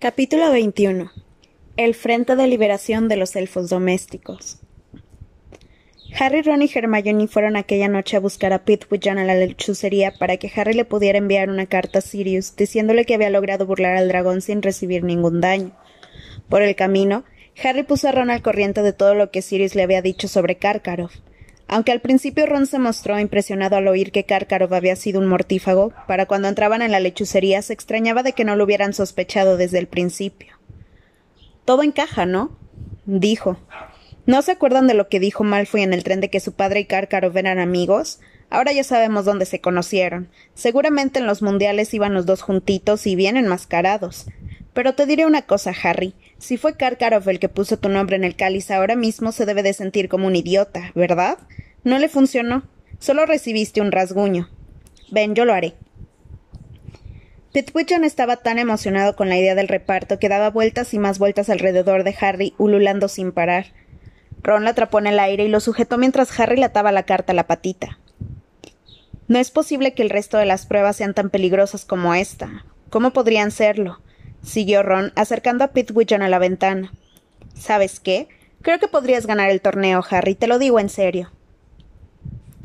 Capítulo 21 El Frente de Liberación de los Elfos Domésticos Harry, Ron y Hermione fueron aquella noche a buscar a Pithwichan a la lechucería para que Harry le pudiera enviar una carta a Sirius diciéndole que había logrado burlar al dragón sin recibir ningún daño. Por el camino, Harry puso a Ron al corriente de todo lo que Sirius le había dicho sobre Karkaroff. Aunque al principio Ron se mostró impresionado al oír que Karkaroff había sido un mortífago, para cuando entraban en la lechucería se extrañaba de que no lo hubieran sospechado desde el principio. Todo encaja, ¿no? dijo. ¿No se acuerdan de lo que dijo Malfoy en el tren de que su padre y Karkaroff eran amigos? Ahora ya sabemos dónde se conocieron. Seguramente en los mundiales iban los dos juntitos y bien enmascarados. Pero te diré una cosa, Harry. Si fue Karkaroff el que puso tu nombre en el cáliz ahora mismo se debe de sentir como un idiota, ¿verdad? No le funcionó. Solo recibiste un rasguño. Ven, yo lo haré. Pitwichan estaba tan emocionado con la idea del reparto que daba vueltas y más vueltas alrededor de Harry, ululando sin parar. Ron la atrapó en el aire y lo sujetó mientras Harry le ataba la carta a la patita. No es posible que el resto de las pruebas sean tan peligrosas como esta. ¿Cómo podrían serlo? siguió Ron, acercando a Pitwichan a la ventana. ¿Sabes qué? Creo que podrías ganar el torneo, Harry, te lo digo en serio.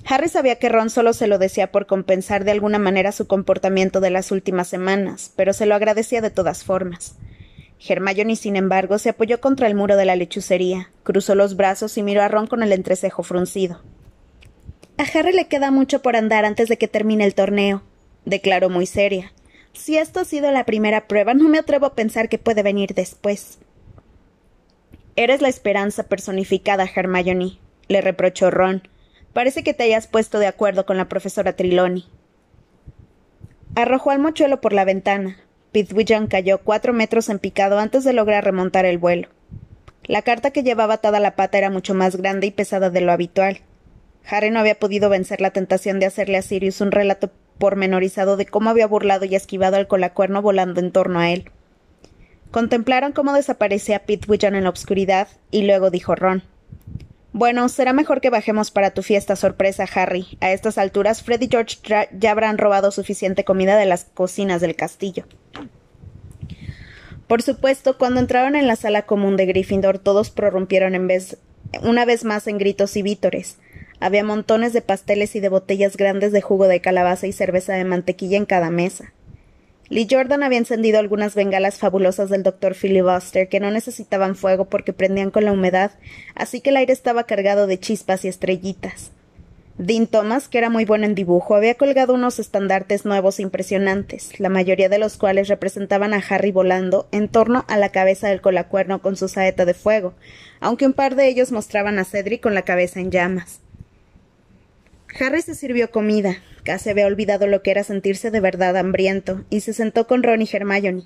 Harry sabía que Ron solo se lo decía por compensar de alguna manera su comportamiento de las últimas semanas, pero se lo agradecía de todas formas. Hermione, sin embargo, se apoyó contra el muro de la lechucería, cruzó los brazos y miró a Ron con el entrecejo fruncido. A Harry le queda mucho por andar antes de que termine el torneo, declaró muy seria. Si esto ha sido la primera prueba, no me atrevo a pensar que puede venir después. Eres la esperanza personificada, Hermione, le reprochó Ron. Parece que te hayas puesto de acuerdo con la profesora Triloni. Arrojó al mochuelo por la ventana. Pithwichan cayó cuatro metros en picado antes de lograr remontar el vuelo. La carta que llevaba atada la pata era mucho más grande y pesada de lo habitual. Harry no había podido vencer la tentación de hacerle a Sirius un relato pormenorizado de cómo había burlado y esquivado al colacuerno volando en torno a él. Contemplaron cómo desaparecía Pitwichan en la oscuridad, y luego dijo Ron. Bueno, será mejor que bajemos para tu fiesta sorpresa, Harry. A estas alturas, Fred y George ya habrán robado suficiente comida de las cocinas del castillo. Por supuesto, cuando entraron en la sala común de Gryffindor, todos prorrumpieron en vez, una vez más en gritos y vítores. Había montones de pasteles y de botellas grandes de jugo de calabaza y cerveza de mantequilla en cada mesa. Lee Jordan había encendido algunas bengalas fabulosas del doctor Filibuster que no necesitaban fuego porque prendían con la humedad, así que el aire estaba cargado de chispas y estrellitas. Dean Thomas, que era muy bueno en dibujo, había colgado unos estandartes nuevos impresionantes, la mayoría de los cuales representaban a Harry volando en torno a la cabeza del colacuerno con su saeta de fuego, aunque un par de ellos mostraban a Cedric con la cabeza en llamas. Harry se sirvió comida, casi había olvidado lo que era sentirse de verdad hambriento, y se sentó con Ron y Hermione.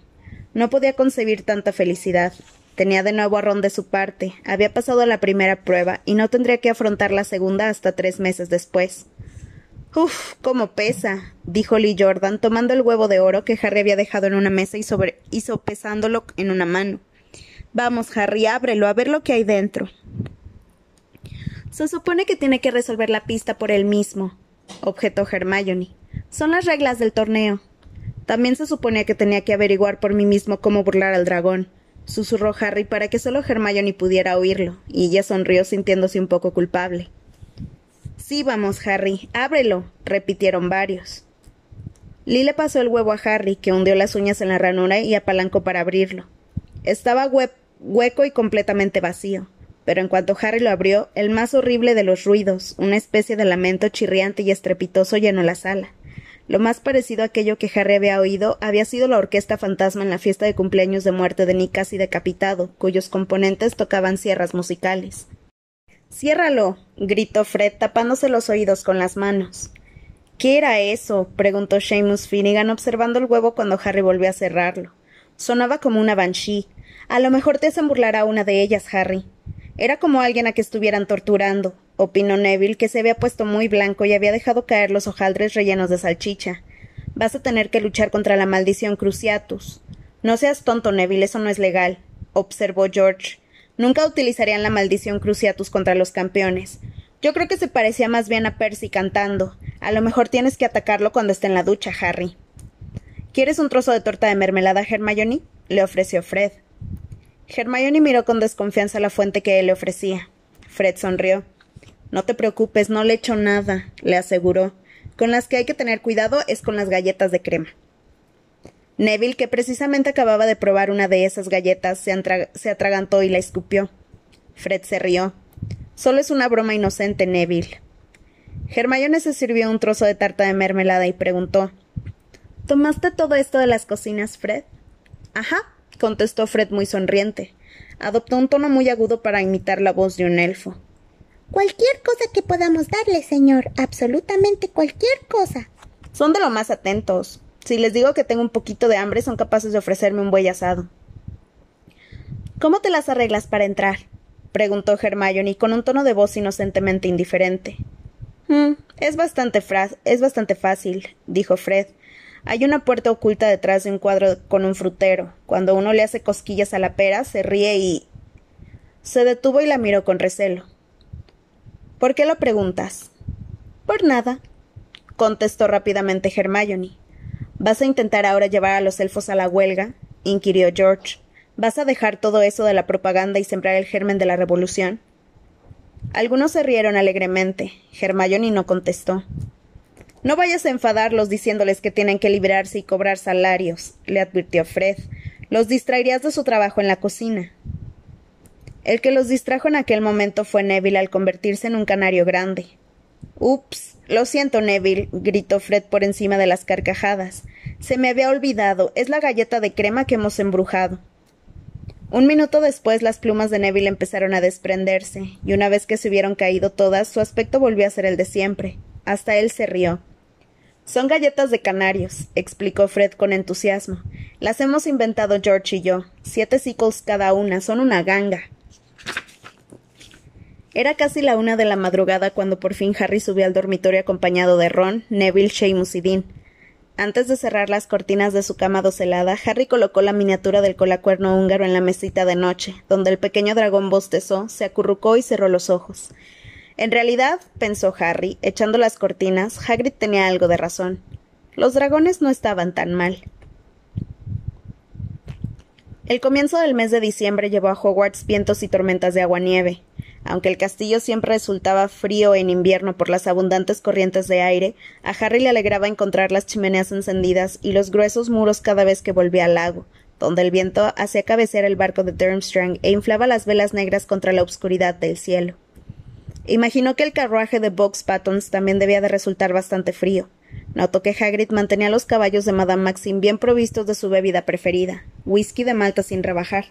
No podía concebir tanta felicidad. Tenía de nuevo a Ron de su parte, había pasado la primera prueba, y no tendría que afrontar la segunda hasta tres meses después. Uf, cómo pesa, dijo Lee Jordan, tomando el huevo de oro que Harry había dejado en una mesa y, sobre y sopesándolo en una mano. Vamos, Harry, ábrelo, a ver lo que hay dentro. Se supone que tiene que resolver la pista por él mismo, objetó Hermione. Son las reglas del torneo. También se suponía que tenía que averiguar por mí mismo cómo burlar al dragón, susurró Harry para que solo Hermione pudiera oírlo, y ella sonrió sintiéndose un poco culpable. Sí, vamos, Harry, ábrelo, repitieron varios. Lee le pasó el huevo a Harry, que hundió las uñas en la ranura y apalancó para abrirlo. Estaba hueco y completamente vacío pero en cuanto Harry lo abrió, el más horrible de los ruidos, una especie de lamento chirriante y estrepitoso llenó la sala. Lo más parecido a aquello que Harry había oído había sido la orquesta fantasma en la fiesta de cumpleaños de muerte de Nick casi decapitado, cuyos componentes tocaban sierras musicales. Ciérralo. gritó Fred, tapándose los oídos con las manos. ¿Qué era eso? preguntó Seamus Finnegan, observando el huevo cuando Harry volvió a cerrarlo. Sonaba como una banshee. A lo mejor te hacen burlar a una de ellas, Harry. Era como alguien a que estuvieran torturando, opinó Neville, que se había puesto muy blanco y había dejado caer los hojaldres rellenos de salchicha. Vas a tener que luchar contra la maldición Cruciatus. No seas tonto, Neville, eso no es legal, observó George. Nunca utilizarían la maldición Cruciatus contra los campeones. Yo creo que se parecía más bien a Percy cantando. A lo mejor tienes que atacarlo cuando esté en la ducha, Harry. ¿Quieres un trozo de torta de mermelada, Hermione? le ofreció Fred. Hermione miró con desconfianza la fuente que él le ofrecía. Fred sonrió. No te preocupes, no le echo nada, le aseguró. Con las que hay que tener cuidado es con las galletas de crema. Neville, que precisamente acababa de probar una de esas galletas, se, atragantó y la escupió. Fred se rió. Solo es una broma inocente, Neville. Hermione se sirvió un trozo de tarta de mermelada y preguntó ¿Tomaste todo esto de las cocinas, Fred? Ajá, contestó Fred muy sonriente. Adoptó un tono muy agudo para imitar la voz de un elfo. Cualquier cosa que podamos darle, señor. Absolutamente cualquier cosa. Son de lo más atentos. Si les digo que tengo un poquito de hambre, son capaces de ofrecerme un buey asado. ¿Cómo te las arreglas para entrar? preguntó Hermione con un tono de voz inocentemente indiferente. Mm, es, bastante es bastante fácil, dijo Fred. Hay una puerta oculta detrás de un cuadro con un frutero. Cuando uno le hace cosquillas a la pera, se ríe y. Se detuvo y la miró con recelo. ¿Por qué lo preguntas? Por nada, contestó rápidamente Hermione. ¿Vas a intentar ahora llevar a los elfos a la huelga? inquirió George. ¿Vas a dejar todo eso de la propaganda y sembrar el germen de la revolución? Algunos se rieron alegremente. Hermione no contestó. No vayas a enfadarlos diciéndoles que tienen que librarse y cobrar salarios, le advirtió Fred. Los distraerías de su trabajo en la cocina. El que los distrajo en aquel momento fue Neville al convertirse en un canario grande. Ups. Lo siento, Neville, gritó Fred por encima de las carcajadas. Se me había olvidado. Es la galleta de crema que hemos embrujado. Un minuto después las plumas de Neville empezaron a desprenderse, y una vez que se hubieron caído todas, su aspecto volvió a ser el de siempre. Hasta él se rió. Son galletas de canarios, explicó Fred con entusiasmo. Las hemos inventado George y yo. Siete sickles cada una, son una ganga. Era casi la una de la madrugada cuando por fin Harry subió al dormitorio acompañado de Ron, Neville, Seamus y Dean. Antes de cerrar las cortinas de su cama docelada, Harry colocó la miniatura del colacuerno húngaro en la mesita de noche, donde el pequeño dragón bostezó, se acurrucó y cerró los ojos. En realidad, pensó Harry, echando las cortinas, Hagrid tenía algo de razón. Los dragones no estaban tan mal. El comienzo del mes de diciembre llevó a Hogwarts vientos y tormentas de agua-nieve. Aunque el castillo siempre resultaba frío en invierno por las abundantes corrientes de aire, a Harry le alegraba encontrar las chimeneas encendidas y los gruesos muros cada vez que volvía al lago, donde el viento hacía cabecear el barco de Durmstrang e inflaba las velas negras contra la obscuridad del cielo. Imaginó que el carruaje de Box Pattons también debía de resultar bastante frío. Notó que Hagrid mantenía los caballos de Madame Maxim bien provistos de su bebida preferida, whisky de malta sin rebajar.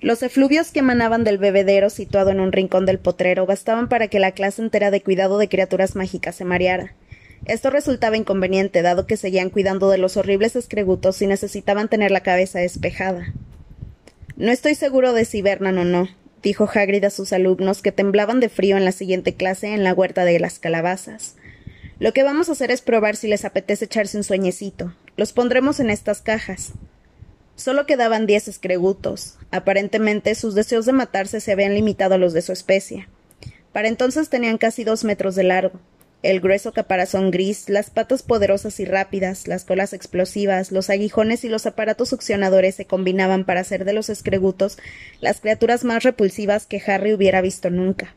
Los efluvios que emanaban del bebedero situado en un rincón del potrero bastaban para que la clase entera de cuidado de criaturas mágicas se mareara. Esto resultaba inconveniente, dado que seguían cuidando de los horribles escregutos y necesitaban tener la cabeza despejada. No estoy seguro de si hibernan o no, dijo Hagrid a sus alumnos, que temblaban de frío en la siguiente clase en la huerta de las calabazas. Lo que vamos a hacer es probar si les apetece echarse un sueñecito. Los pondremos en estas cajas. Solo quedaban diez escregutos. Aparentemente sus deseos de matarse se habían limitado a los de su especie. Para entonces tenían casi dos metros de largo. El grueso caparazón gris, las patas poderosas y rápidas, las colas explosivas, los aguijones y los aparatos succionadores se combinaban para hacer de los escregutos las criaturas más repulsivas que Harry hubiera visto nunca.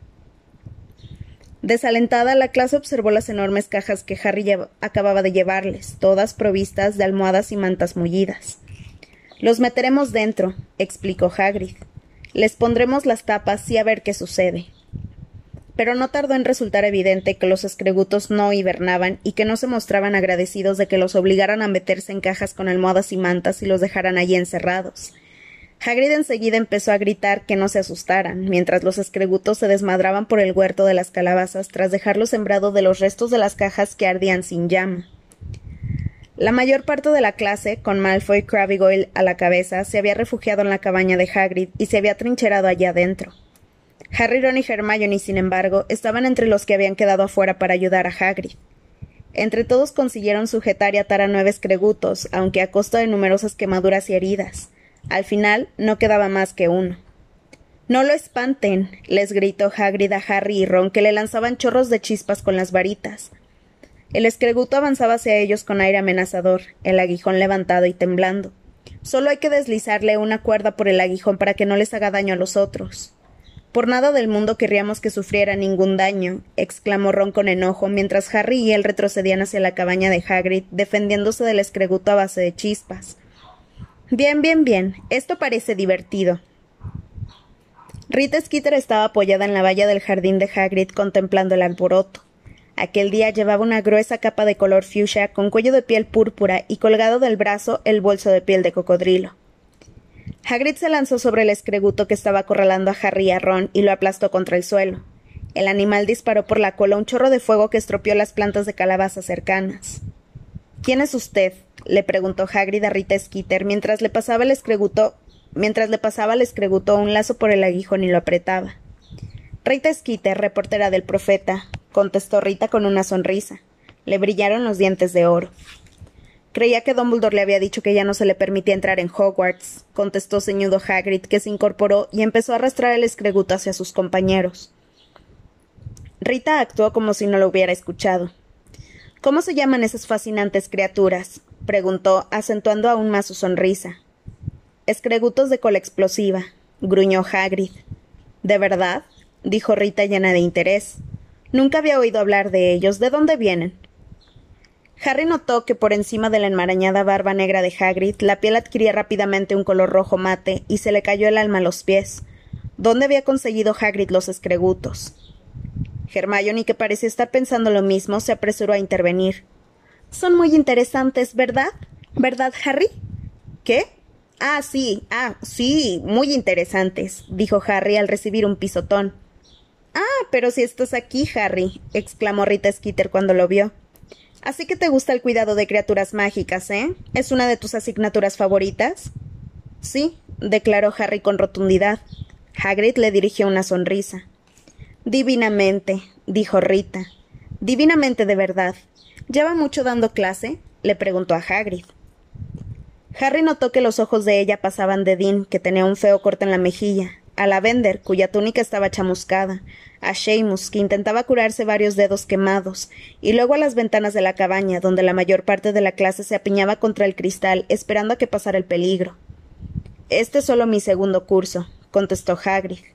Desalentada, la clase observó las enormes cajas que Harry acababa de llevarles, todas provistas de almohadas y mantas mullidas. Los meteremos dentro, explicó Hagrid. Les pondremos las tapas y a ver qué sucede. Pero no tardó en resultar evidente que los escregutos no hibernaban y que no se mostraban agradecidos de que los obligaran a meterse en cajas con almohadas y mantas y los dejaran allí encerrados. Hagrid enseguida empezó a gritar que no se asustaran, mientras los escregutos se desmadraban por el huerto de las calabazas tras dejarlo sembrado de los restos de las cajas que ardían sin llama. La mayor parte de la clase, con Malfoy y Crabbe a la cabeza, se había refugiado en la cabaña de Hagrid y se había trincherado allá adentro. Harry, Ron y Hermione, sin embargo, estaban entre los que habían quedado afuera para ayudar a Hagrid. Entre todos consiguieron sujetar y atar a nueve escregutos, aunque a costa de numerosas quemaduras y heridas. Al final no quedaba más que uno. No lo espanten, les gritó Hagrid a Harry y Ron, que le lanzaban chorros de chispas con las varitas. El escreguto avanzaba hacia ellos con aire amenazador, el aguijón levantado y temblando. Solo hay que deslizarle una cuerda por el aguijón para que no les haga daño a los otros. Por nada del mundo querríamos que sufriera ningún daño, exclamó Ron con enojo, mientras Harry y él retrocedían hacia la cabaña de Hagrid, defendiéndose del escreguto a base de chispas. Bien, bien, bien. Esto parece divertido. Rita Skeeter estaba apoyada en la valla del jardín de Hagrid contemplando el alboroto. Aquel día llevaba una gruesa capa de color fuchsia con cuello de piel púrpura y colgado del brazo el bolso de piel de cocodrilo. Hagrid se lanzó sobre el escreguto que estaba acorralando a Harry y a Ron y lo aplastó contra el suelo. El animal disparó por la cola un chorro de fuego que estropeó las plantas de calabaza cercanas. ¿Quién es usted? le preguntó Hagrid a Rita Skeeter mientras le pasaba el escreguto mientras le pasaba el escreguto un lazo por el aguijón y lo apretaba. Rita Skeeter, reportera del profeta, contestó Rita con una sonrisa. Le brillaron los dientes de oro. Creía que Dumbledore le había dicho que ya no se le permitía entrar en Hogwarts, contestó ceñudo Hagrid, que se incorporó y empezó a arrastrar el escreguto hacia sus compañeros. Rita actuó como si no lo hubiera escuchado. ¿Cómo se llaman esas fascinantes criaturas? preguntó, acentuando aún más su sonrisa. Escregutos de cola explosiva, gruñó Hagrid. ¿De verdad? dijo Rita llena de interés. Nunca había oído hablar de ellos. ¿De dónde vienen? Harry notó que por encima de la enmarañada barba negra de Hagrid la piel adquiría rápidamente un color rojo mate y se le cayó el alma a los pies. ¿Dónde había conseguido Hagrid los escregutos? Hermione, que parecía estar pensando lo mismo, se apresuró a intervenir. Son muy interesantes, ¿verdad? ¿Verdad, Harry? ¿Qué? Ah, sí, ah, sí, muy interesantes, dijo Harry al recibir un pisotón. Ah, pero si estás aquí, Harry, exclamó Rita Skeeter cuando lo vio. Así que te gusta el cuidado de criaturas mágicas, ¿eh? ¿Es una de tus asignaturas favoritas? Sí, declaró Harry con rotundidad. Hagrid le dirigió una sonrisa. Divinamente, dijo Rita. Divinamente de verdad. ¿Lleva mucho dando clase? le preguntó a Hagrid. Harry notó que los ojos de ella pasaban de Dean, que tenía un feo corte en la mejilla, a Lavender, cuya túnica estaba chamuscada, a Seamus, que intentaba curarse varios dedos quemados, y luego a las ventanas de la cabaña, donde la mayor parte de la clase se apiñaba contra el cristal, esperando a que pasara el peligro. Este es solo mi segundo curso, contestó Hagrid.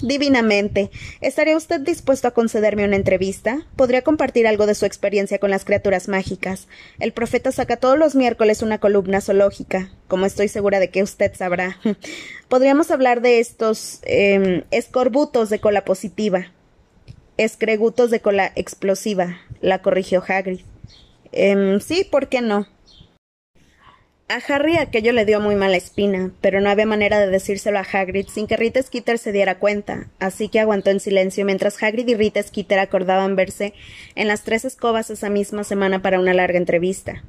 Divinamente. ¿Estaría usted dispuesto a concederme una entrevista? Podría compartir algo de su experiencia con las criaturas mágicas. El profeta saca todos los miércoles una columna zoológica, como estoy segura de que usted sabrá. Podríamos hablar de estos eh, escorbutos de cola positiva. Escregutos de cola explosiva, la corrigió Hagrid. Eh, sí, ¿por qué no? A Harry aquello le dio muy mala espina, pero no había manera de decírselo a Hagrid sin que Rita Skeeter se diera cuenta, así que aguantó en silencio mientras Hagrid y Rita Skeeter acordaban verse en las tres escobas esa misma semana para una larga entrevista.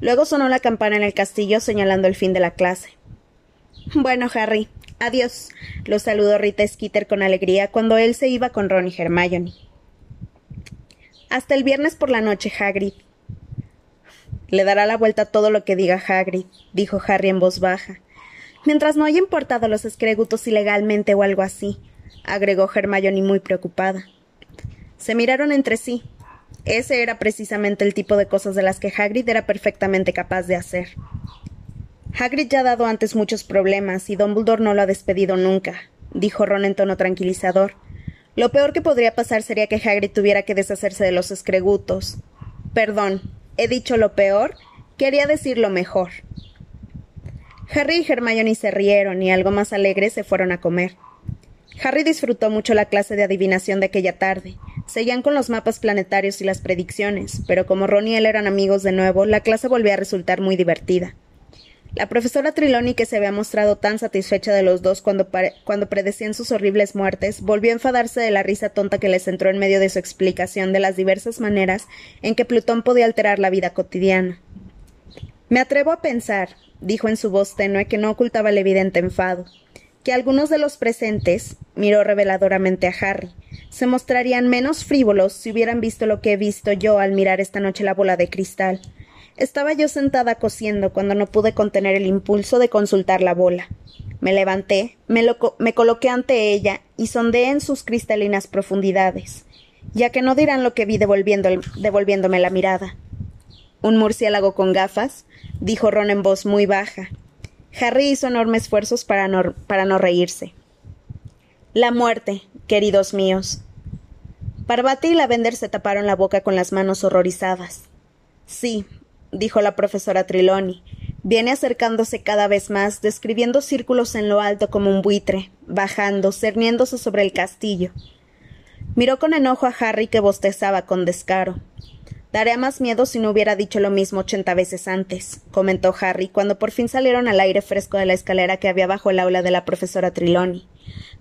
Luego sonó la campana en el castillo señalando el fin de la clase. Bueno, Harry, adiós, lo saludó Rita Skeeter con alegría cuando él se iba con Ron y Hermione. Hasta el viernes por la noche, Hagrid, le dará la vuelta todo lo que diga Hagrid, dijo Harry en voz baja. Mientras no haya importado los escregutos ilegalmente o algo así, agregó Hermione muy preocupada. Se miraron entre sí. Ese era precisamente el tipo de cosas de las que Hagrid era perfectamente capaz de hacer. Hagrid ya ha dado antes muchos problemas y Dumbledore no lo ha despedido nunca, dijo Ron en tono tranquilizador. Lo peor que podría pasar sería que Hagrid tuviera que deshacerse de los escregutos. Perdón, ¿He dicho lo peor? Quería decir lo mejor. Harry y Hermione se rieron y algo más alegres se fueron a comer. Harry disfrutó mucho la clase de adivinación de aquella tarde. Seguían con los mapas planetarios y las predicciones, pero como Ron y él eran amigos de nuevo, la clase volvía a resultar muy divertida. La profesora Triloni, que se había mostrado tan satisfecha de los dos cuando, cuando predecían sus horribles muertes, volvió a enfadarse de la risa tonta que les entró en medio de su explicación de las diversas maneras en que Plutón podía alterar la vida cotidiana. Me atrevo a pensar, dijo en su voz tenue que no ocultaba el evidente enfado, que algunos de los presentes, miró reveladoramente a Harry, se mostrarían menos frívolos si hubieran visto lo que he visto yo al mirar esta noche la bola de cristal, estaba yo sentada cosiendo cuando no pude contener el impulso de consultar la bola. Me levanté, me, me coloqué ante ella y sondeé en sus cristalinas profundidades, ya que no dirán lo que vi devolviéndome la mirada. ¿Un murciélago con gafas? dijo Ron en voz muy baja. Harry hizo enormes esfuerzos para no, para no reírse. La muerte, queridos míos. Parvati y Lavender se taparon la boca con las manos horrorizadas. Sí, dijo la profesora Triloni. Viene acercándose cada vez más, describiendo círculos en lo alto como un buitre, bajando, cerniéndose sobre el castillo. Miró con enojo a Harry que bostezaba con descaro. Daría más miedo si no hubiera dicho lo mismo ochenta veces antes, comentó Harry cuando por fin salieron al aire fresco de la escalera que había bajo el aula de la profesora Triloni.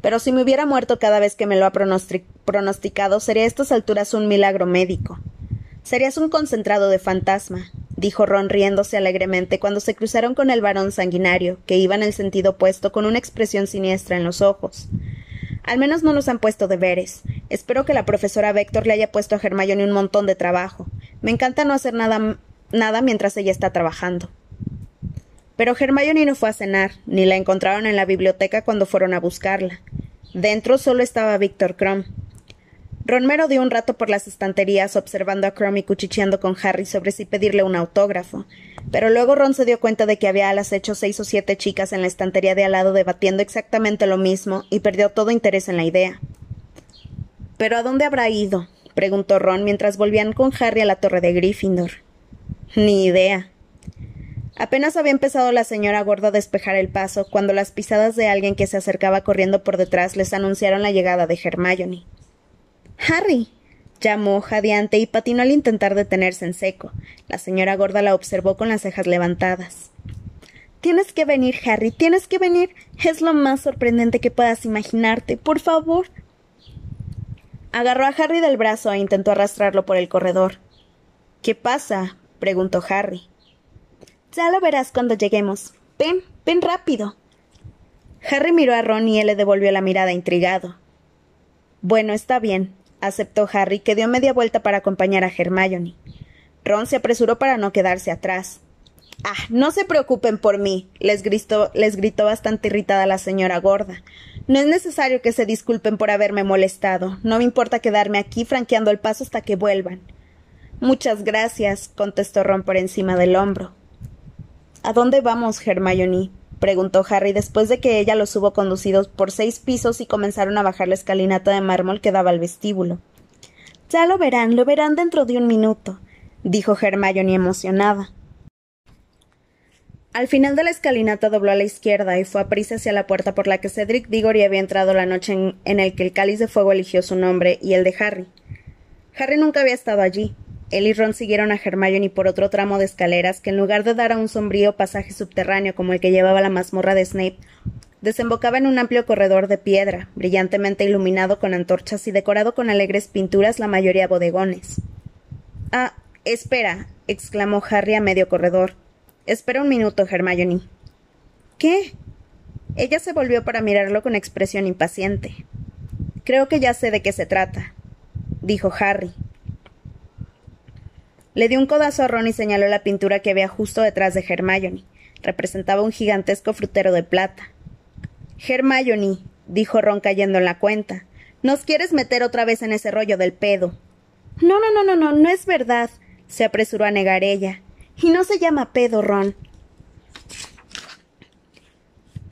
Pero si me hubiera muerto cada vez que me lo ha pronosticado, sería a estas alturas un milagro médico. Serías un concentrado de fantasma, dijo Ron riéndose alegremente cuando se cruzaron con el varón sanguinario, que iba en el sentido opuesto con una expresión siniestra en los ojos. Al menos no nos han puesto deberes. Espero que la profesora Vector le haya puesto a Hermione un montón de trabajo. Me encanta no hacer nada, nada mientras ella está trabajando. Pero Hermione no fue a cenar, ni la encontraron en la biblioteca cuando fueron a buscarla. Dentro solo estaba Víctor Crumb. Ronmero dio un rato por las estanterías observando a Crumb y cuchicheando con Harry sobre si pedirle un autógrafo, pero luego Ron se dio cuenta de que había a las hecho seis o siete chicas en la estantería de al lado debatiendo exactamente lo mismo y perdió todo interés en la idea. ¿Pero a dónde habrá ido? preguntó Ron mientras volvían con Harry a la torre de Gryffindor. Ni idea. Apenas había empezado la señora gorda a despejar el paso cuando las pisadas de alguien que se acercaba corriendo por detrás les anunciaron la llegada de Hermione. Harry. llamó jadeante y patinó al intentar detenerse en seco. La señora gorda la observó con las cejas levantadas. Tienes que venir, Harry, tienes que venir. Es lo más sorprendente que puedas imaginarte. Por favor. Agarró a Harry del brazo e intentó arrastrarlo por el corredor. ¿Qué pasa? preguntó Harry. Ya lo verás cuando lleguemos. Ven, ven rápido. Harry miró a Ron y él le devolvió la mirada intrigado. Bueno, está bien, aceptó Harry, que dio media vuelta para acompañar a Hermione. Ron se apresuró para no quedarse atrás. Ah, no se preocupen por mí, les gritó, les gritó bastante irritada la señora gorda. No es necesario que se disculpen por haberme molestado. No me importa quedarme aquí franqueando el paso hasta que vuelvan. Muchas gracias, contestó Ron por encima del hombro. ¿A dónde vamos, Hermione? Preguntó Harry después de que ella los hubo conducidos por seis pisos y comenzaron a bajar la escalinata de mármol que daba al vestíbulo. Ya lo verán, lo verán dentro de un minuto, dijo Hermione emocionada. Al final de la escalinata dobló a la izquierda y fue a prisa hacia la puerta por la que Cedric Diggory había entrado la noche en, en que el cáliz de fuego eligió su nombre y el de Harry. Harry nunca había estado allí, él y Ron siguieron a Hermione por otro tramo de escaleras que en lugar de dar a un sombrío pasaje subterráneo como el que llevaba la mazmorra de Snape, desembocaba en un amplio corredor de piedra, brillantemente iluminado con antorchas y decorado con alegres pinturas, la mayoría bodegones. Ah, espera, exclamó Harry a medio corredor. Espera un minuto, Hermione. ¿Qué? Ella se volvió para mirarlo con expresión impaciente. Creo que ya sé de qué se trata, dijo Harry. Le dio un codazo a Ron y señaló la pintura que había justo detrás de Hermione. Representaba un gigantesco frutero de plata. Hermione, dijo Ron cayendo en la cuenta, ¿nos quieres meter otra vez en ese rollo del pedo? No, no, no, no, no, no es verdad, se apresuró a negar ella. Y no se llama pedo, Ron.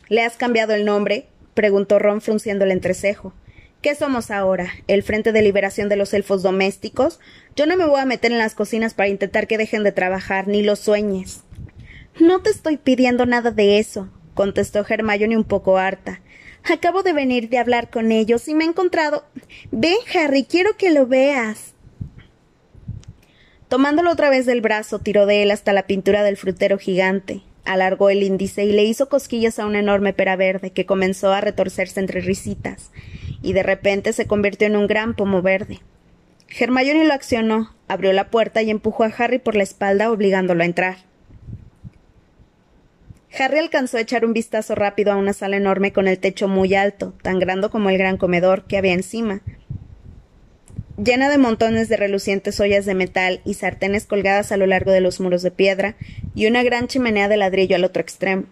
¿Le has cambiado el nombre? preguntó Ron frunciendo el entrecejo. ¿Qué somos ahora? ¿El Frente de Liberación de los Elfos Domésticos? Yo no me voy a meter en las cocinas para intentar que dejen de trabajar, ni lo sueñes. No te estoy pidiendo nada de eso, contestó Hermione un poco harta. Acabo de venir de hablar con ellos y me he encontrado. Ven, Harry, quiero que lo veas. Tomándolo otra vez del brazo, tiró de él hasta la pintura del frutero gigante. Alargó el índice y le hizo cosquillas a una enorme pera verde que comenzó a retorcerse entre risitas y de repente se convirtió en un gran pomo verde. Hermione lo accionó, abrió la puerta y empujó a Harry por la espalda obligándolo a entrar. Harry alcanzó a echar un vistazo rápido a una sala enorme con el techo muy alto, tan grande como el gran comedor que había encima, llena de montones de relucientes ollas de metal y sartenes colgadas a lo largo de los muros de piedra, y una gran chimenea de ladrillo al otro extremo,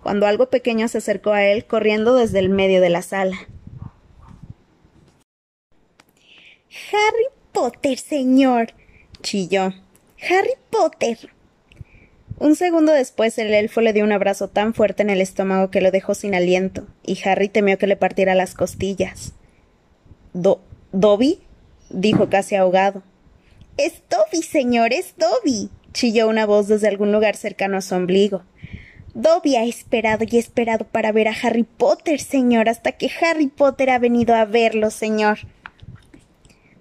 cuando algo pequeño se acercó a él corriendo desde el medio de la sala. Harry Potter, señor. chilló. Harry Potter. Un segundo después el elfo le dio un abrazo tan fuerte en el estómago que lo dejó sin aliento, y Harry temió que le partiera las costillas. ¿Do ¿Dobby? dijo casi ahogado. Es Dobby, señor, es Dobby. chilló una voz desde algún lugar cercano a su ombligo. Dobby ha esperado y esperado para ver a Harry Potter, señor, hasta que Harry Potter ha venido a verlo, señor.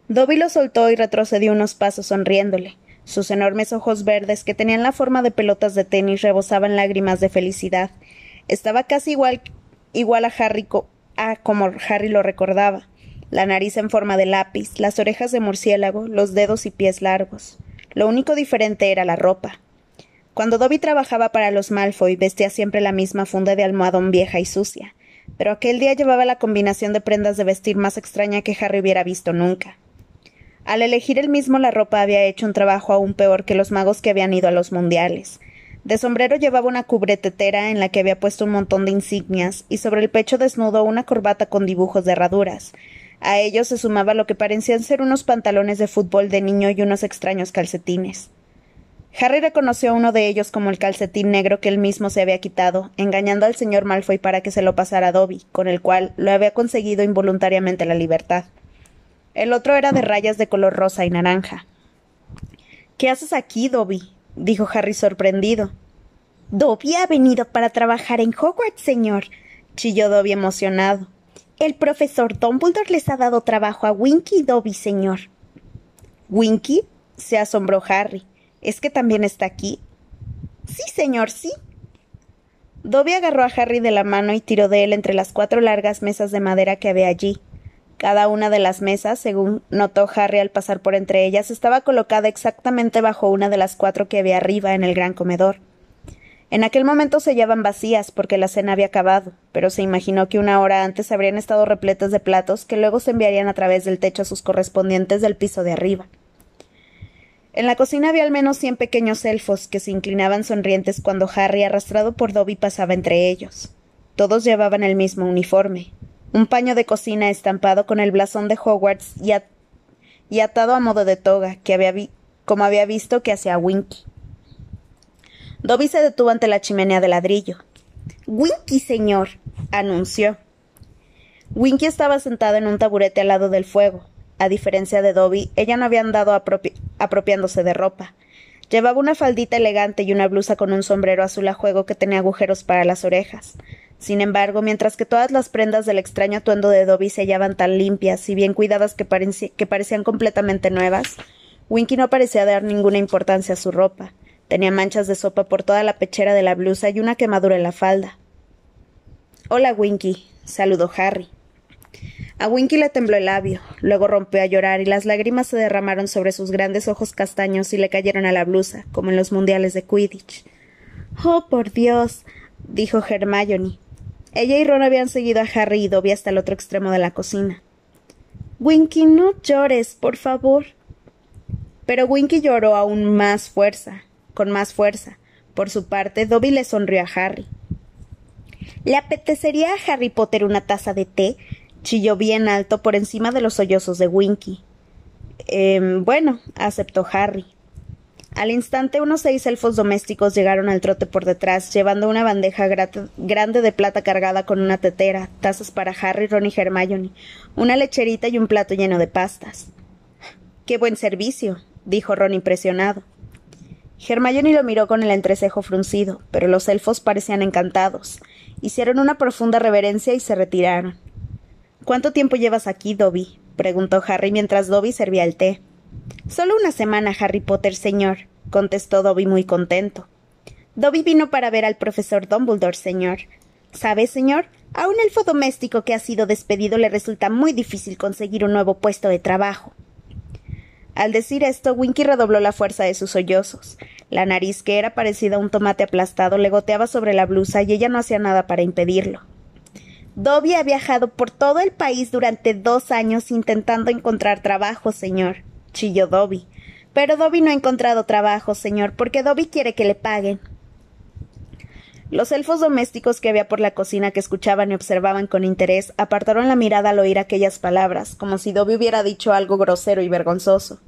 Dobby lo soltó y retrocedió unos pasos sonriéndole. Sus enormes ojos verdes, que tenían la forma de pelotas de tenis, rebosaban lágrimas de felicidad. Estaba casi igual, igual a Harry a como Harry lo recordaba. La nariz en forma de lápiz, las orejas de murciélago, los dedos y pies largos. Lo único diferente era la ropa. Cuando Dobby trabajaba para los Malfoy vestía siempre la misma funda de almohadón vieja y sucia, pero aquel día llevaba la combinación de prendas de vestir más extraña que Harry hubiera visto nunca. Al elegir él mismo la ropa había hecho un trabajo aún peor que los magos que habían ido a los mundiales. De sombrero llevaba una cubretetera en la que había puesto un montón de insignias y sobre el pecho desnudo una corbata con dibujos de herraduras. A ello se sumaba lo que parecían ser unos pantalones de fútbol de niño y unos extraños calcetines. Harry reconoció a uno de ellos como el calcetín negro que él mismo se había quitado, engañando al señor Malfoy para que se lo pasara a Dobby, con el cual lo había conseguido involuntariamente la libertad. El otro era de rayas de color rosa y naranja. ¿Qué haces aquí, Dobby? dijo Harry sorprendido. Dobby ha venido para trabajar en Hogwarts, señor, chilló Dobby emocionado. El profesor Dumbledore les ha dado trabajo a Winky y Dobby, señor. ¿Winky? se asombró Harry. ¿Es que también está aquí? Sí, señor, sí. Dobby agarró a Harry de la mano y tiró de él entre las cuatro largas mesas de madera que había allí. Cada una de las mesas, según notó Harry al pasar por entre ellas, estaba colocada exactamente bajo una de las cuatro que había arriba en el gran comedor. En aquel momento se hallaban vacías porque la cena había acabado, pero se imaginó que una hora antes habrían estado repletas de platos que luego se enviarían a través del techo a sus correspondientes del piso de arriba. En la cocina había al menos cien pequeños elfos que se inclinaban sonrientes cuando Harry, arrastrado por Dobby, pasaba entre ellos. Todos llevaban el mismo uniforme, un paño de cocina estampado con el blasón de Hogwarts y, atado a modo de toga, que había como había visto que hacía Winky. Dobby se detuvo ante la chimenea de ladrillo. Winky, señor, anunció. Winky estaba sentada en un taburete al lado del fuego, a diferencia de Dobby, ella no había andado apropiándose de ropa. Llevaba una faldita elegante y una blusa con un sombrero azul a juego que tenía agujeros para las orejas. Sin embargo, mientras que todas las prendas del extraño atuendo de Dobby se hallaban tan limpias y bien cuidadas que, parecían completamente nuevas, Winky no parecía dar ninguna importancia a su ropa. Tenía manchas de sopa por toda la pechera de la blusa y una quemadura en la falda. Hola, Winky, saludó Harry. A Winky le tembló el labio, luego rompió a llorar y las lágrimas se derramaron sobre sus grandes ojos castaños y le cayeron a la blusa, como en los mundiales de Quidditch. Oh, por Dios, dijo Hermione. Ella y Ron habían seguido a Harry y Dobby hasta el otro extremo de la cocina. Winky, no llores, por favor. Pero Winky lloró aún más fuerza, con más fuerza. Por su parte, Dobby le sonrió a Harry. ¿Le apetecería a Harry Potter una taza de té? chilló bien alto por encima de los sollozos de Winky. Eh, bueno, aceptó Harry. Al instante unos seis elfos domésticos llegaron al trote por detrás, llevando una bandeja grande de plata cargada con una tetera, tazas para Harry, Ron y Hermione, una lecherita y un plato lleno de pastas. Qué buen servicio, dijo Ron impresionado. Hermione lo miró con el entrecejo fruncido, pero los elfos parecían encantados. Hicieron una profunda reverencia y se retiraron. ¿Cuánto tiempo llevas aquí, Dobby? preguntó Harry mientras Dobby servía el té. Solo una semana, Harry Potter, señor, contestó Dobby muy contento. Dobby vino para ver al profesor Dumbledore, señor. ¿Sabe, señor? A un elfo doméstico que ha sido despedido le resulta muy difícil conseguir un nuevo puesto de trabajo. Al decir esto, Winky redobló la fuerza de sus sollozos. La nariz, que era parecida a un tomate aplastado, le goteaba sobre la blusa y ella no hacía nada para impedirlo. Dobby ha viajado por todo el país durante dos años intentando encontrar trabajo, señor, chilló Dobby. Pero Dobby no ha encontrado trabajo, señor, porque Dobby quiere que le paguen. Los elfos domésticos que había por la cocina que escuchaban y observaban con interés apartaron la mirada al oír aquellas palabras, como si Dobby hubiera dicho algo grosero y vergonzoso.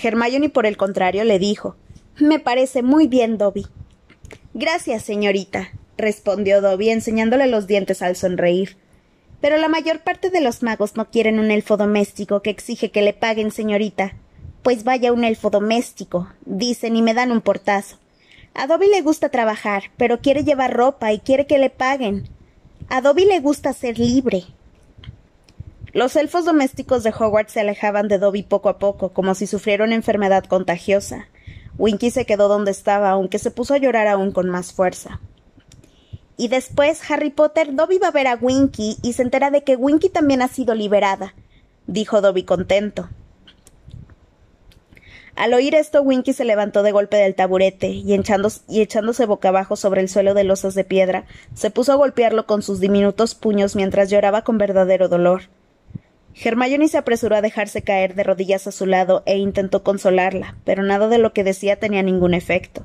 Hermione, por el contrario, le dijo Me parece muy bien, Dobby. Gracias, señorita, respondió Dobby, enseñándole los dientes al sonreír. Pero la mayor parte de los magos no quieren un elfo doméstico que exige que le paguen, señorita. Pues vaya un elfo doméstico, dicen y me dan un portazo. A Dobby le gusta trabajar, pero quiere llevar ropa y quiere que le paguen. A Dobby le gusta ser libre. Los elfos domésticos de Hogwarts se alejaban de Dobby poco a poco, como si sufriera una enfermedad contagiosa. Winky se quedó donde estaba, aunque se puso a llorar aún con más fuerza. Y después Harry Potter, Dobby va a ver a Winky y se entera de que Winky también ha sido liberada, dijo Dobby contento. Al oír esto, Winky se levantó de golpe del taburete y, y, echándose boca abajo sobre el suelo de losas de piedra, se puso a golpearlo con sus diminutos puños mientras lloraba con verdadero dolor. Hermione se apresuró a dejarse caer de rodillas a su lado e intentó consolarla, pero nada de lo que decía tenía ningún efecto.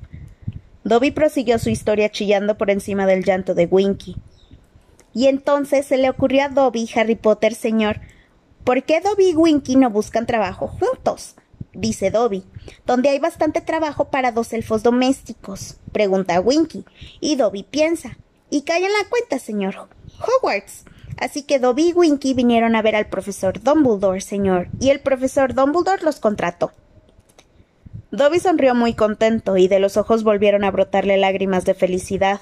Dobby prosiguió su historia chillando por encima del llanto de Winky. Y entonces se le ocurrió a Dobby, Harry Potter, señor, ¿por qué Dobby y Winky no buscan trabajo juntos? dice Dobby. ¿Dónde hay bastante trabajo para dos elfos domésticos? pregunta Winky. Y Dobby piensa. Y cae en la cuenta, señor. Hogwarts. Así que Dobby y Winky vinieron a ver al profesor Dumbledore, señor, y el profesor Dumbledore los contrató. Dobby sonrió muy contento y de los ojos volvieron a brotarle lágrimas de felicidad.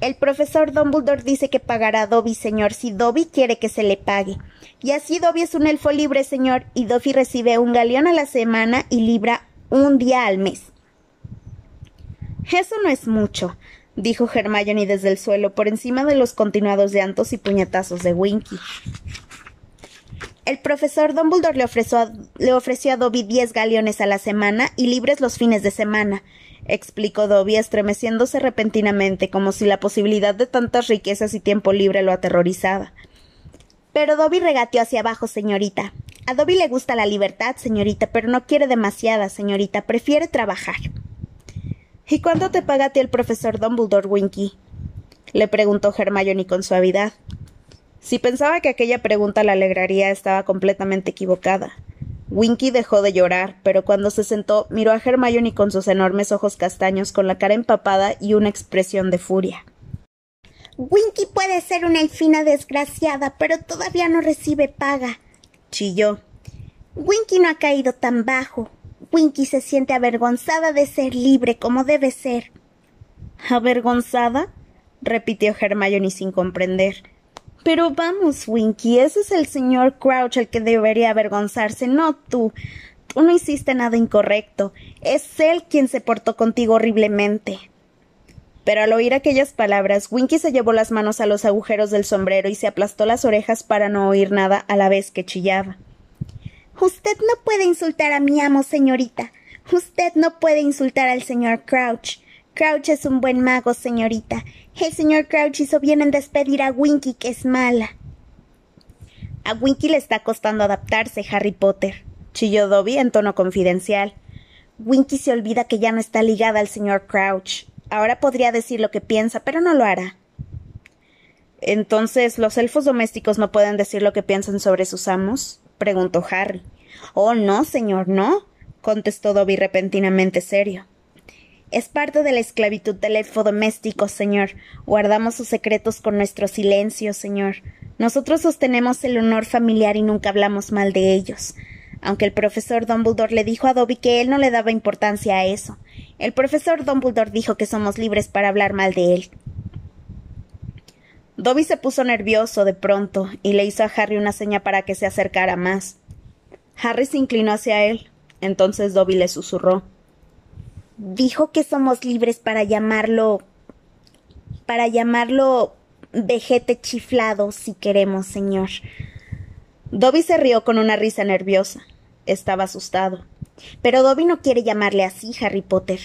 El profesor Dumbledore dice que pagará a Dobby, señor, si Dobby quiere que se le pague. Y así Dobby es un elfo libre, señor, y Dobby recibe un galeón a la semana y libra un día al mes. Eso no es mucho, dijo Hermione desde el suelo, por encima de los continuados llantos y puñetazos de Winky. El profesor Dumbledore le ofreció a, Dobby diez galeones a la semana y libres los fines de semana, explicó Dobby, estremeciéndose repentinamente, como si la posibilidad de tantas riquezas y tiempo libre lo aterrorizaba. Pero Dobby regateó hacia abajo, señorita. A Dobby le gusta la libertad, señorita, pero no quiere demasiada, señorita. Prefiere trabajar. ¿Y cuánto te paga a ti el profesor Dumbledore, Winky? le preguntó Hermione con suavidad. Si pensaba que aquella pregunta la alegraría, estaba completamente equivocada. Winky dejó de llorar, pero cuando se sentó miró a Hermione con sus enormes ojos castaños, con la cara empapada y una expresión de furia. Winky puede ser una elfina desgraciada, pero todavía no recibe paga, chilló. Winky no ha caído tan bajo. Winky se siente avergonzada de ser libre como debe ser. ¿Avergonzada? repitió Hermione sin comprender. Pero vamos, Winky, ese es el señor Crouch el que debería avergonzarse, no tú. Tú no hiciste nada incorrecto. Es él quien se portó contigo horriblemente. Pero al oír aquellas palabras, Winky se llevó las manos a los agujeros del sombrero y se aplastó las orejas para no oír nada a la vez que chillaba. Usted no puede insultar a mi amo, señorita. Usted no puede insultar al señor Crouch. Crouch es un buen mago, señorita. El señor Crouch hizo bien en despedir a Winky, que es mala. A Winky le está costando adaptarse, Harry Potter, chilló Dobby en tono confidencial. Winky se olvida que ya no está ligada al señor Crouch. Ahora podría decir lo que piensa, pero no lo hará. Entonces, ¿los elfos domésticos no pueden decir lo que piensan sobre sus amos? preguntó Harry. Oh, no, señor, no, contestó Dobby repentinamente serio. Es parte de la esclavitud del doméstico, señor. Guardamos sus secretos con nuestro silencio, señor. Nosotros sostenemos el honor familiar y nunca hablamos mal de ellos. Aunque el profesor Dumbledore le dijo a Dobby que él no le daba importancia a eso. El profesor Dumbledore dijo que somos libres para hablar mal de él. Dobby se puso nervioso de pronto y le hizo a Harry una seña para que se acercara más. Harry se inclinó hacia él. Entonces Dobby le susurró dijo que somos libres para llamarlo para llamarlo vejete chiflado si queremos, señor. Dobby se rió con una risa nerviosa. Estaba asustado. Pero Dobby no quiere llamarle así, Harry Potter,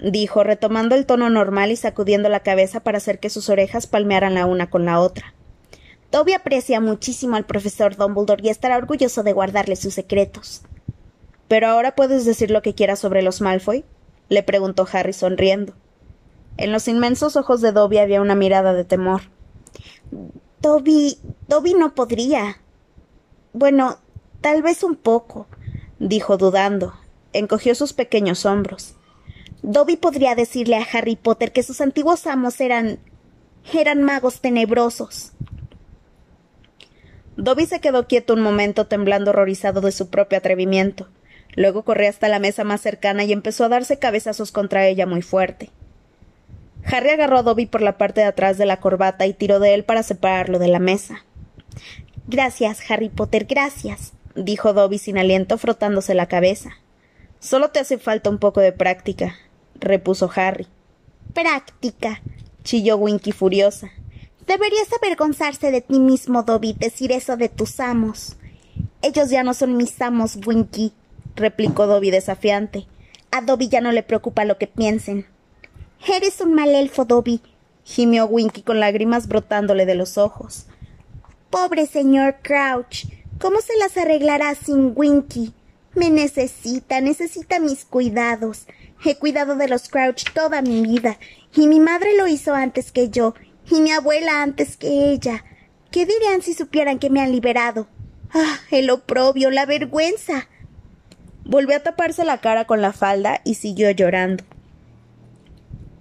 dijo, retomando el tono normal y sacudiendo la cabeza para hacer que sus orejas palmearan la una con la otra. Dobby aprecia muchísimo al profesor Dumbledore y estará orgulloso de guardarle sus secretos. Pero ahora puedes decir lo que quieras sobre los Malfoy, le preguntó Harry sonriendo. En los inmensos ojos de Dobby había una mirada de temor. Dobby. Dobby no podría. Bueno, tal vez un poco. dijo dudando. Encogió sus pequeños hombros. Dobby podría decirle a Harry Potter que sus antiguos amos eran. eran magos tenebrosos. Dobby se quedó quieto un momento, temblando horrorizado de su propio atrevimiento. Luego corrió hasta la mesa más cercana y empezó a darse cabezazos contra ella muy fuerte. Harry agarró a Dobby por la parte de atrás de la corbata y tiró de él para separarlo de la mesa. Gracias, Harry Potter, gracias, dijo Dobby sin aliento, frotándose la cabeza. Solo te hace falta un poco de práctica, repuso Harry. Práctica, chilló Winky furiosa. Deberías avergonzarse de ti mismo, Dobby, decir eso de tus amos. Ellos ya no son mis amos, Winky, replicó Dobby desafiante. A Dobby ya no le preocupa lo que piensen. Eres un mal elfo, Dobby, gimió Winky con lágrimas brotándole de los ojos. Pobre señor Crouch, ¿cómo se las arreglará sin Winky? Me necesita, necesita mis cuidados. He cuidado de los Crouch toda mi vida, y mi madre lo hizo antes que yo, y mi abuela antes que ella. ¿Qué dirían si supieran que me han liberado? Ah, el oprobio, la vergüenza. Volvió a taparse la cara con la falda y siguió llorando.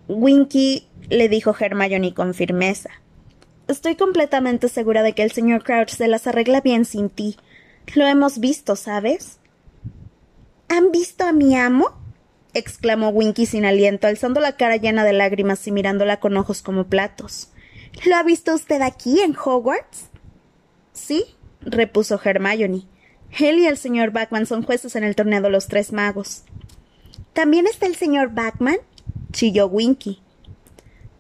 Winky, le dijo Hermione con firmeza. Estoy completamente segura de que el señor Crouch se las arregla bien sin ti. Lo hemos visto, ¿sabes? ¿Han visto a mi amo? exclamó Winky sin aliento, alzando la cara llena de lágrimas y mirándola con ojos como platos. ¿Lo ha visto usted aquí en Hogwarts? Sí, repuso Hermione. Él y el señor Backman son jueces en el torneo de los tres magos. ¿También está el señor Backman? chilló Winky.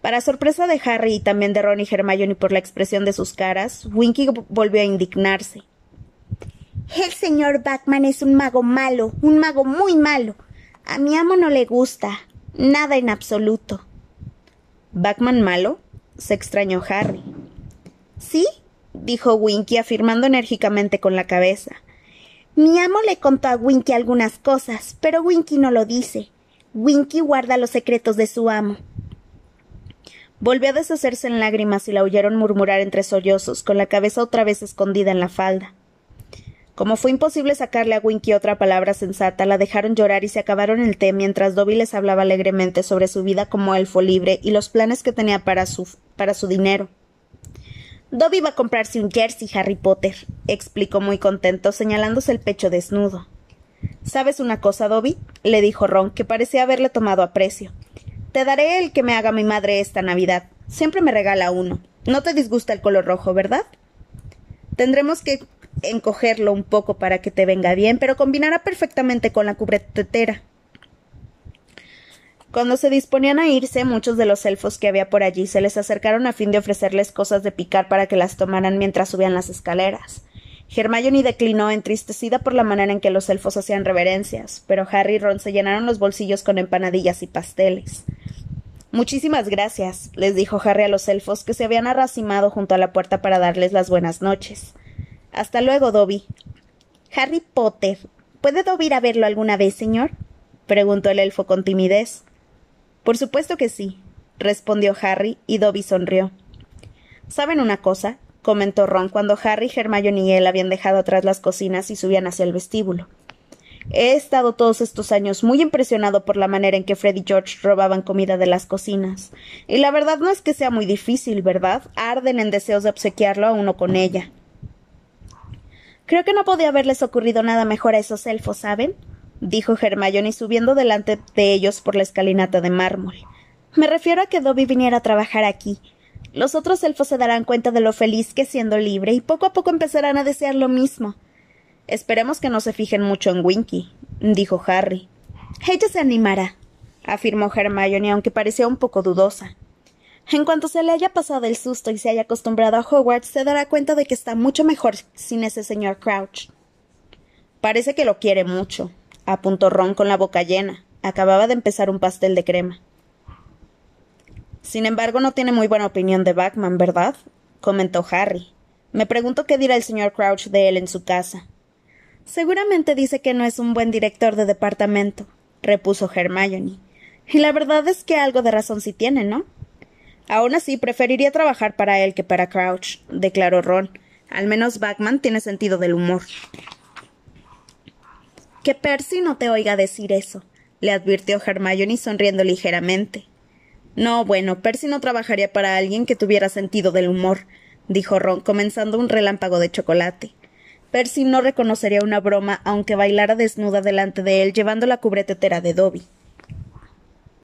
Para sorpresa de Harry y también de Ron y Hermione por la expresión de sus caras, Winky volvió a indignarse. El señor Backman es un mago malo, un mago muy malo. A mi amo no le gusta. Nada en absoluto. ¿Backman malo? se extrañó Harry. Sí, dijo Winky afirmando enérgicamente con la cabeza. Mi amo le contó a Winky algunas cosas, pero Winky no lo dice. Winky guarda los secretos de su amo. Volvió a deshacerse en lágrimas y la oyeron murmurar entre sollozos, con la cabeza otra vez escondida en la falda. Como fue imposible sacarle a Winky otra palabra sensata, la dejaron llorar y se acabaron el té mientras Dobby les hablaba alegremente sobre su vida como elfo libre y los planes que tenía para su, para su dinero. Dobby va a comprarse un jersey, Harry Potter, explicó muy contento, señalándose el pecho desnudo. ¿Sabes una cosa, Dobby? le dijo Ron, que parecía haberle tomado aprecio. Te daré el que me haga mi madre esta Navidad. Siempre me regala uno. No te disgusta el color rojo, ¿verdad? Tendremos que encogerlo un poco para que te venga bien, pero combinará perfectamente con la cubretetera. Cuando se disponían a irse, muchos de los elfos que había por allí se les acercaron a fin de ofrecerles cosas de picar para que las tomaran mientras subían las escaleras. Hermione declinó, entristecida por la manera en que los elfos hacían reverencias, pero Harry y Ron se llenaron los bolsillos con empanadillas y pasteles. Muchísimas gracias, les dijo Harry a los elfos que se habían arracimado junto a la puerta para darles las buenas noches. Hasta luego, Dobby. Harry Potter. ¿Puede Dobby ir a verlo alguna vez, señor? preguntó el elfo con timidez. Por supuesto que sí, respondió Harry, y Dobby sonrió. ¿Saben una cosa? comentó Ron cuando Harry, Hermione y él habían dejado atrás las cocinas y subían hacia el vestíbulo. He estado todos estos años muy impresionado por la manera en que Fred y George robaban comida de las cocinas. Y la verdad no es que sea muy difícil, ¿verdad? Arden en deseos de obsequiarlo a uno con ella. Creo que no podía haberles ocurrido nada mejor a esos elfos, ¿saben? Dijo Hermione subiendo delante de ellos por la escalinata de mármol. Me refiero a que Dobby viniera a trabajar aquí. Los otros elfos se darán cuenta de lo feliz que siendo libre y poco a poco empezarán a desear lo mismo. Esperemos que no se fijen mucho en Winky, dijo Harry. Ella se animará, afirmó Hermione, aunque parecía un poco dudosa. En cuanto se le haya pasado el susto y se haya acostumbrado a Hogwarts, se dará cuenta de que está mucho mejor sin ese señor Crouch. Parece que lo quiere mucho, apuntó Ron con la boca llena. Acababa de empezar un pastel de crema. Sin embargo, no tiene muy buena opinión de Backman, ¿verdad? comentó Harry. Me pregunto qué dirá el señor Crouch de él en su casa. Seguramente dice que no es un buen director de departamento, repuso Hermione. Y la verdad es que algo de razón sí tiene, ¿no? Aún así, preferiría trabajar para él que para Crouch, declaró Ron. Al menos Backman tiene sentido del humor. Que Percy no te oiga decir eso, le advirtió Hermione sonriendo ligeramente. No, bueno, Percy no trabajaría para alguien que tuviera sentido del humor, dijo Ron, comenzando un relámpago de chocolate. Percy no reconocería una broma aunque bailara desnuda delante de él llevando la cubretetera de Dobby.